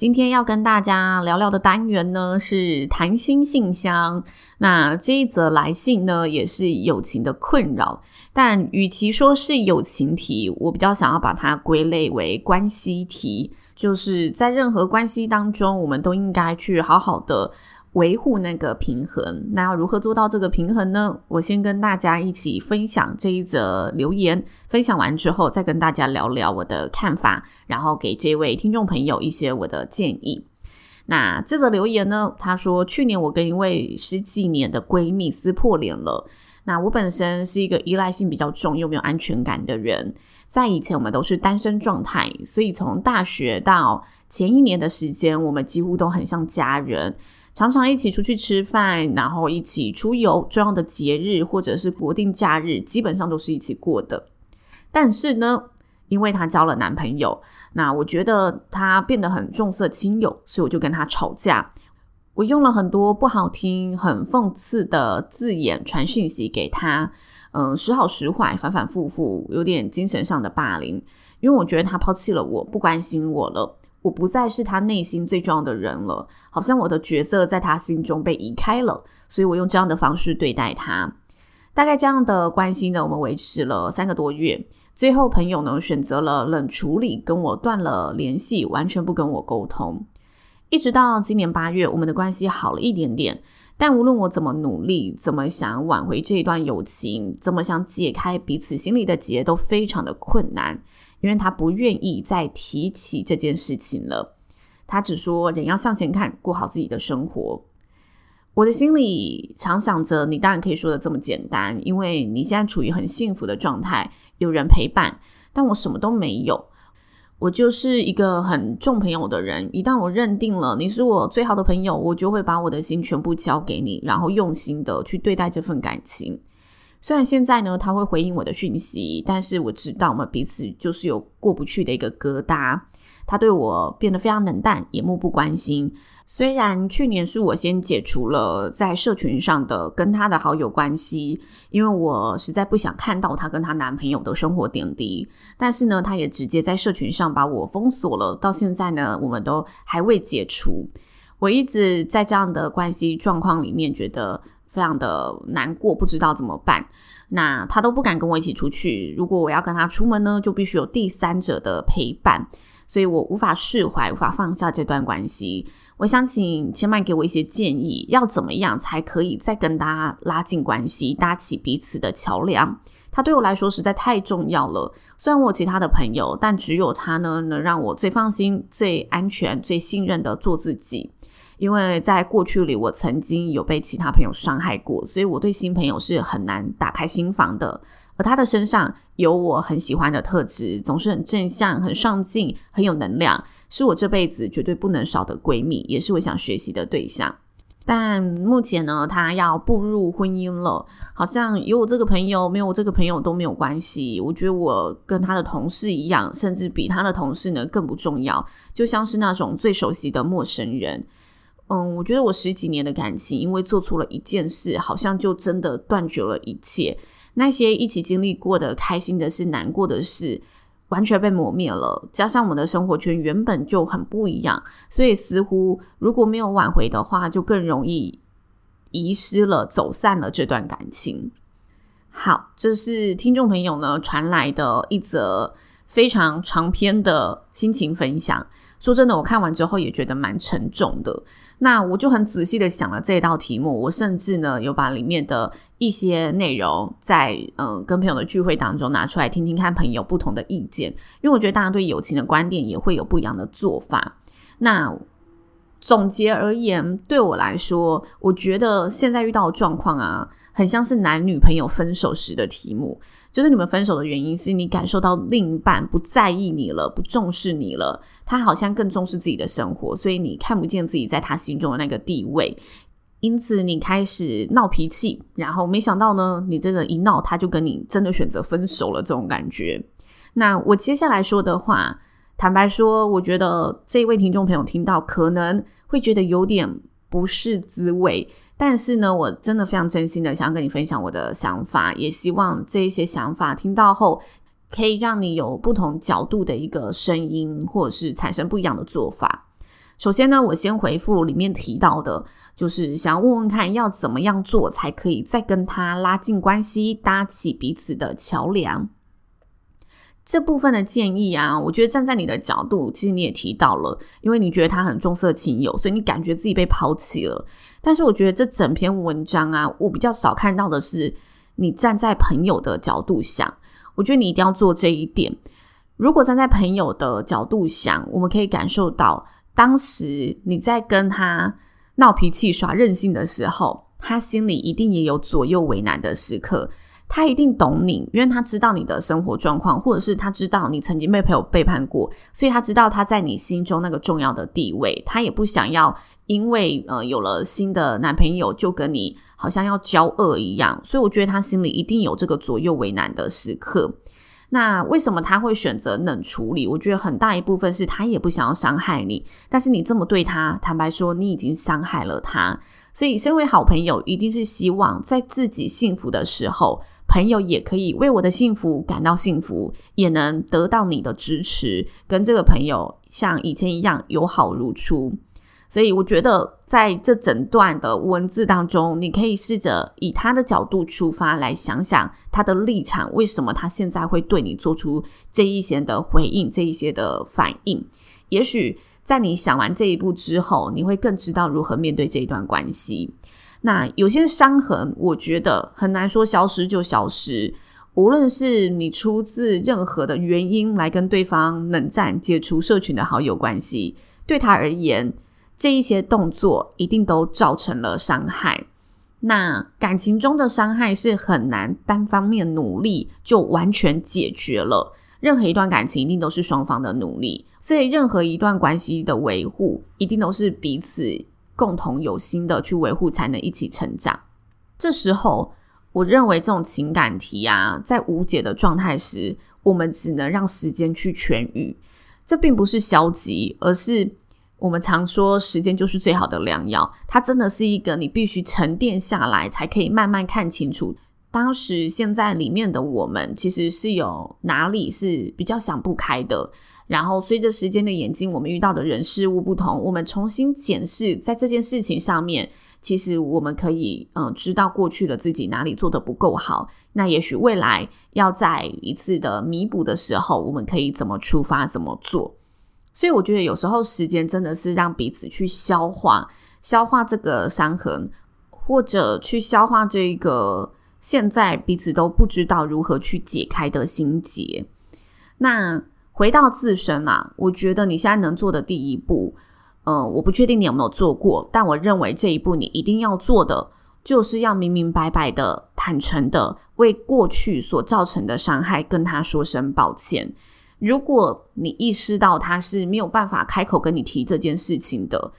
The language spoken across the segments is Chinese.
今天要跟大家聊聊的单元呢，是谈心信箱。那这一则来信呢，也是友情的困扰，但与其说是友情题，我比较想要把它归类为关系题，就是在任何关系当中，我们都应该去好好的。维护那个平衡，那要如何做到这个平衡呢？我先跟大家一起分享这一则留言，分享完之后再跟大家聊聊我的看法，然后给这位听众朋友一些我的建议。那这则留言呢，他说去年我跟一位十几年的闺蜜撕破脸了。那我本身是一个依赖性比较重又没有安全感的人，在以前我们都是单身状态，所以从大学到前一年的时间，我们几乎都很像家人。常常一起出去吃饭，然后一起出游，重要的节日或者是国定假日，基本上都是一起过的。但是呢，因为她交了男朋友，那我觉得她变得很重色轻友，所以我就跟她吵架。我用了很多不好听、很讽刺的字眼传讯息给她，嗯，时好时坏，反反复复，有点精神上的霸凌。因为我觉得她抛弃了我，不关心我了。我不再是他内心最重要的人了，好像我的角色在他心中被移开了，所以我用这样的方式对待他。大概这样的关系呢，我们维持了三个多月，最后朋友呢选择了冷处理，跟我断了联系，完全不跟我沟通。一直到今年八月，我们的关系好了一点点，但无论我怎么努力，怎么想挽回这一段友情，怎么想解开彼此心里的结，都非常的困难。因为他不愿意再提起这件事情了，他只说人要向前看，过好自己的生活。我的心里常想着，你当然可以说的这么简单，因为你现在处于很幸福的状态，有人陪伴。但我什么都没有，我就是一个很重朋友的人。一旦我认定了你是我最好的朋友，我就会把我的心全部交给你，然后用心的去对待这份感情。虽然现在呢，他会回应我的讯息，但是我知道我们彼此就是有过不去的一个疙瘩。他对我变得非常冷淡，也漠不关心。虽然去年是我先解除了在社群上的跟他的好友关系，因为我实在不想看到他跟他男朋友的生活点滴，但是呢，他也直接在社群上把我封锁了。到现在呢，我们都还未解除。我一直在这样的关系状况里面，觉得。非常的难过，不知道怎么办。那他都不敢跟我一起出去。如果我要跟他出门呢，就必须有第三者的陪伴，所以我无法释怀，无法放下这段关系。我想请千曼给我一些建议，要怎么样才可以再跟他拉近关系，搭起彼此的桥梁？他对我来说实在太重要了。虽然我有其他的朋友，但只有他呢，能让我最放心、最安全、最信任的做自己。因为在过去里，我曾经有被其他朋友伤害过，所以我对新朋友是很难打开心房的。而他的身上有我很喜欢的特质，总是很正向、很上进、很有能量，是我这辈子绝对不能少的闺蜜，也是我想学习的对象。但目前呢，他要步入婚姻了，好像有我这个朋友，没有我这个朋友都没有关系。我觉得我跟他的同事一样，甚至比他的同事呢更不重要，就像是那种最熟悉的陌生人。嗯，我觉得我十几年的感情，因为做错了一件事，好像就真的断绝了一切。那些一起经历过的开心的事、难过的事，完全被磨灭了。加上我们的生活圈原本就很不一样，所以似乎如果没有挽回的话，就更容易遗失了、走散了这段感情。好，这是听众朋友呢传来的一则非常长篇的心情分享。说真的，我看完之后也觉得蛮沉重的。那我就很仔细的想了这道题目，我甚至呢有把里面的一些内容在嗯跟朋友的聚会当中拿出来听听看朋友不同的意见，因为我觉得大家对友情的观点也会有不一样的做法。那总结而言，对我来说，我觉得现在遇到的状况啊，很像是男女朋友分手时的题目。就是你们分手的原因是你感受到另一半不在意你了，不重视你了，他好像更重视自己的生活，所以你看不见自己在他心中的那个地位，因此你开始闹脾气，然后没想到呢，你这个一闹，他就跟你真的选择分手了，这种感觉。那我接下来说的话，坦白说，我觉得这位听众朋友听到可能会觉得有点不是滋味。但是呢，我真的非常真心的想要跟你分享我的想法，也希望这一些想法听到后，可以让你有不同角度的一个声音，或者是产生不一样的做法。首先呢，我先回复里面提到的，就是想要问问看，要怎么样做才可以再跟他拉近关系，搭起彼此的桥梁。这部分的建议啊，我觉得站在你的角度，其实你也提到了，因为你觉得他很重色轻友，所以你感觉自己被抛弃了。但是我觉得这整篇文章啊，我比较少看到的是你站在朋友的角度想。我觉得你一定要做这一点。如果站在朋友的角度想，我们可以感受到，当时你在跟他闹脾气、耍任性的时候，他心里一定也有左右为难的时刻。他一定懂你，因为他知道你的生活状况，或者是他知道你曾经被朋友背叛过，所以他知道他在你心中那个重要的地位。他也不想要因为呃有了新的男朋友就跟你好像要交恶一样，所以我觉得他心里一定有这个左右为难的时刻。那为什么他会选择冷处理？我觉得很大一部分是他也不想要伤害你，但是你这么对他，坦白说，你已经伤害了他。所以身为好朋友，一定是希望在自己幸福的时候。朋友也可以为我的幸福感到幸福，也能得到你的支持，跟这个朋友像以前一样友好如初。所以我觉得在这整段的文字当中，你可以试着以他的角度出发来想想他的立场，为什么他现在会对你做出这一些的回应，这一些的反应。也许在你想完这一步之后，你会更知道如何面对这一段关系。那有些伤痕，我觉得很难说消失就消失。无论是你出自任何的原因来跟对方冷战、解除社群的好友关系，对他而言，这一些动作一定都造成了伤害。那感情中的伤害是很难单方面努力就完全解决了。任何一段感情一定都是双方的努力，所以任何一段关系的维护，一定都是彼此。共同有心的去维护，才能一起成长。这时候，我认为这种情感题啊，在无解的状态时，我们只能让时间去痊愈。这并不是消极，而是我们常说时间就是最好的良药。它真的是一个你必须沉淀下来，才可以慢慢看清楚当时现在里面的我们，其实是有哪里是比较想不开的。然后随着时间的演进，我们遇到的人事物不同，我们重新检视在这件事情上面，其实我们可以嗯、知道过去的自己哪里做得不够好。那也许未来要再一次的弥补的时候，我们可以怎么出发，怎么做？所以我觉得有时候时间真的是让彼此去消化，消化这个伤痕，或者去消化这个现在彼此都不知道如何去解开的心结。那。回到自身啊，我觉得你现在能做的第一步，嗯、我不确定你有没有做过，但我认为这一步你一定要做的，就是要明明白白的、坦诚的为过去所造成的伤害跟他说声抱歉。如果你意识到他是没有办法开口跟你提这件事情的。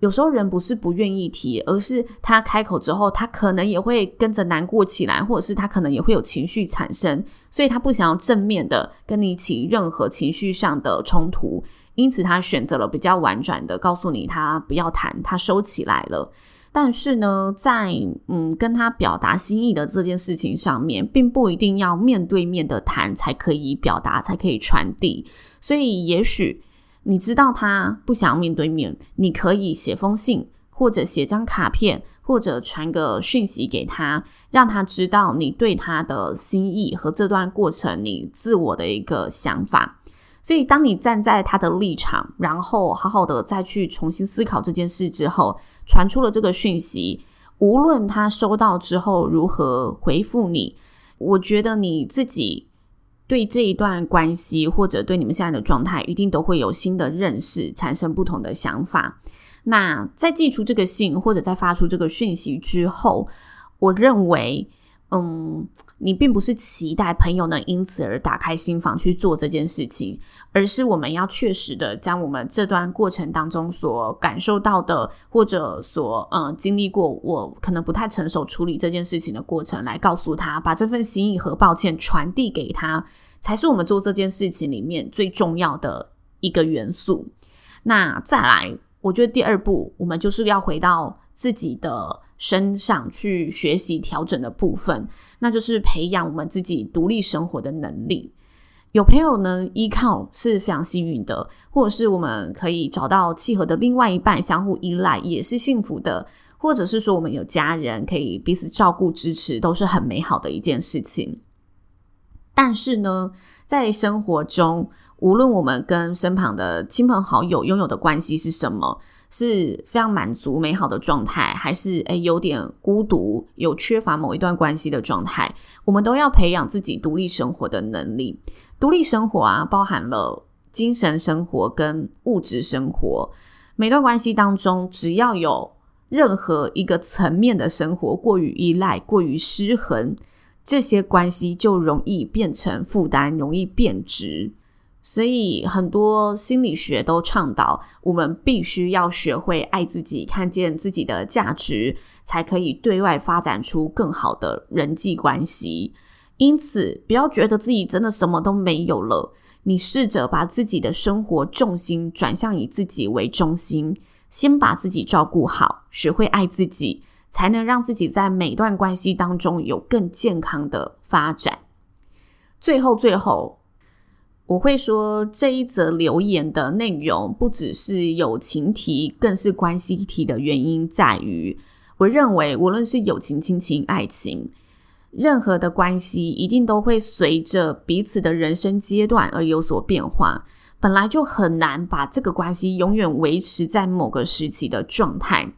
有时候人不是不愿意提，而是他开口之后，他可能也会跟着难过起来，或者是他可能也会有情绪产生，所以他不想要正面的跟你起任何情绪上的冲突，因此他选择了比较婉转的告诉你他不要谈，他收起来了。但是呢，在嗯跟他表达心意的这件事情上面，并不一定要面对面的谈才可以表达，才可以传递，所以也许。你知道他不想要面对面，你可以写封信，或者写张卡片，或者传个讯息给他，让他知道你对他的心意和这段过程你自我的一个想法。所以，当你站在他的立场，然后好好的再去重新思考这件事之后，传出了这个讯息，无论他收到之后如何回复你，我觉得你自己。对这一段关系，或者对你们现在的状态，一定都会有新的认识，产生不同的想法。那在寄出这个信或者在发出这个讯息之后，我认为，嗯，你并不是期待朋友能因此而打开心房去做这件事情，而是我们要确实的将我们这段过程当中所感受到的，或者所嗯经历过，我可能不太成熟处理这件事情的过程，来告诉他，把这份心意和抱歉传递给他，才是我们做这件事情里面最重要的一个元素。那再来。我觉得第二步，我们就是要回到自己的身上去学习调整的部分，那就是培养我们自己独立生活的能力。有朋友呢依靠是非常幸运的，或者是我们可以找到契合的另外一半，相互依赖也是幸福的，或者是说我们有家人可以彼此照顾支持，都是很美好的一件事情。但是呢，在生活中，无论我们跟身旁的亲朋好友拥有的关系是什么，是非常满足美好的状态，还是诶有点孤独，有缺乏某一段关系的状态，我们都要培养自己独立生活的能力。独立生活啊，包含了精神生活跟物质生活。每段关系当中，只要有任何一个层面的生活过于依赖、过于失衡，这些关系就容易变成负担，容易变质。所以，很多心理学都倡导，我们必须要学会爱自己，看见自己的价值，才可以对外发展出更好的人际关系。因此，不要觉得自己真的什么都没有了，你试着把自己的生活重心转向以自己为中心，先把自己照顾好，学会爱自己，才能让自己在每段关系当中有更健康的发展。最后，最后。我会说，这一则留言的内容不只是友情题，更是关系题的原因在于，我认为无论是友情、亲情、爱情，任何的关系一定都会随着彼此的人生阶段而有所变化，本来就很难把这个关系永远维持在某个时期的状态。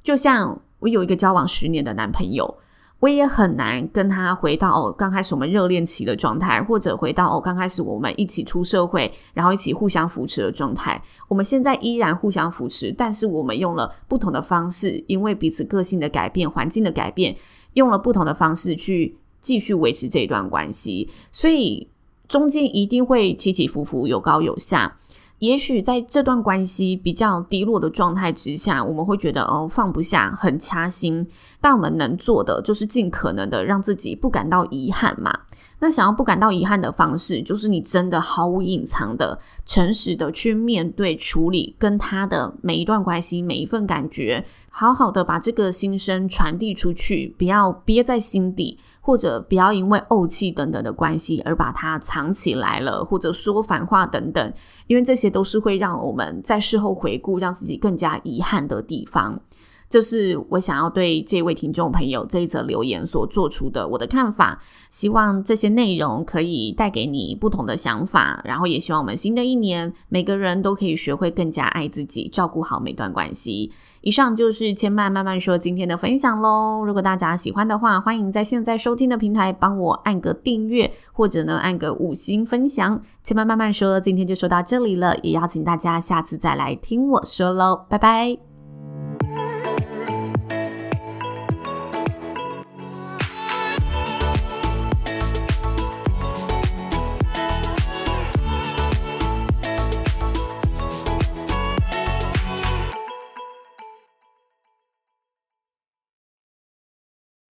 就像我有一个交往十年的男朋友。我也很难跟他回到哦，刚开始我们热恋期的状态，或者回到哦，刚开始我们一起出社会，然后一起互相扶持的状态。我们现在依然互相扶持，但是我们用了不同的方式，因为彼此个性的改变、环境的改变，用了不同的方式去继续维持这一段关系。所以中间一定会起起伏伏，有高有下。也许在这段关系比较低落的状态之下，我们会觉得哦，放不下，很掐心。但我们能做的就是尽可能的让自己不感到遗憾嘛。那想要不感到遗憾的方式，就是你真的毫无隐藏的、诚实的去面对、处理跟他的每一段关系、每一份感觉，好好的把这个心声传递出去，不要憋在心底。或者不要因为怄气等等的关系而把它藏起来了，或者说反话等等，因为这些都是会让我们在事后回顾，让自己更加遗憾的地方。这是我想要对这位听众朋友这一则留言所做出的我的看法。希望这些内容可以带给你不同的想法，然后也希望我们新的一年每个人都可以学会更加爱自己，照顾好每段关系。以上就是千曼慢慢说今天的分享喽。如果大家喜欢的话，欢迎在现在收听的平台帮我按个订阅，或者呢按个五星分享。千曼慢慢说今天就说到这里了，也邀请大家下次再来听我说喽，拜拜。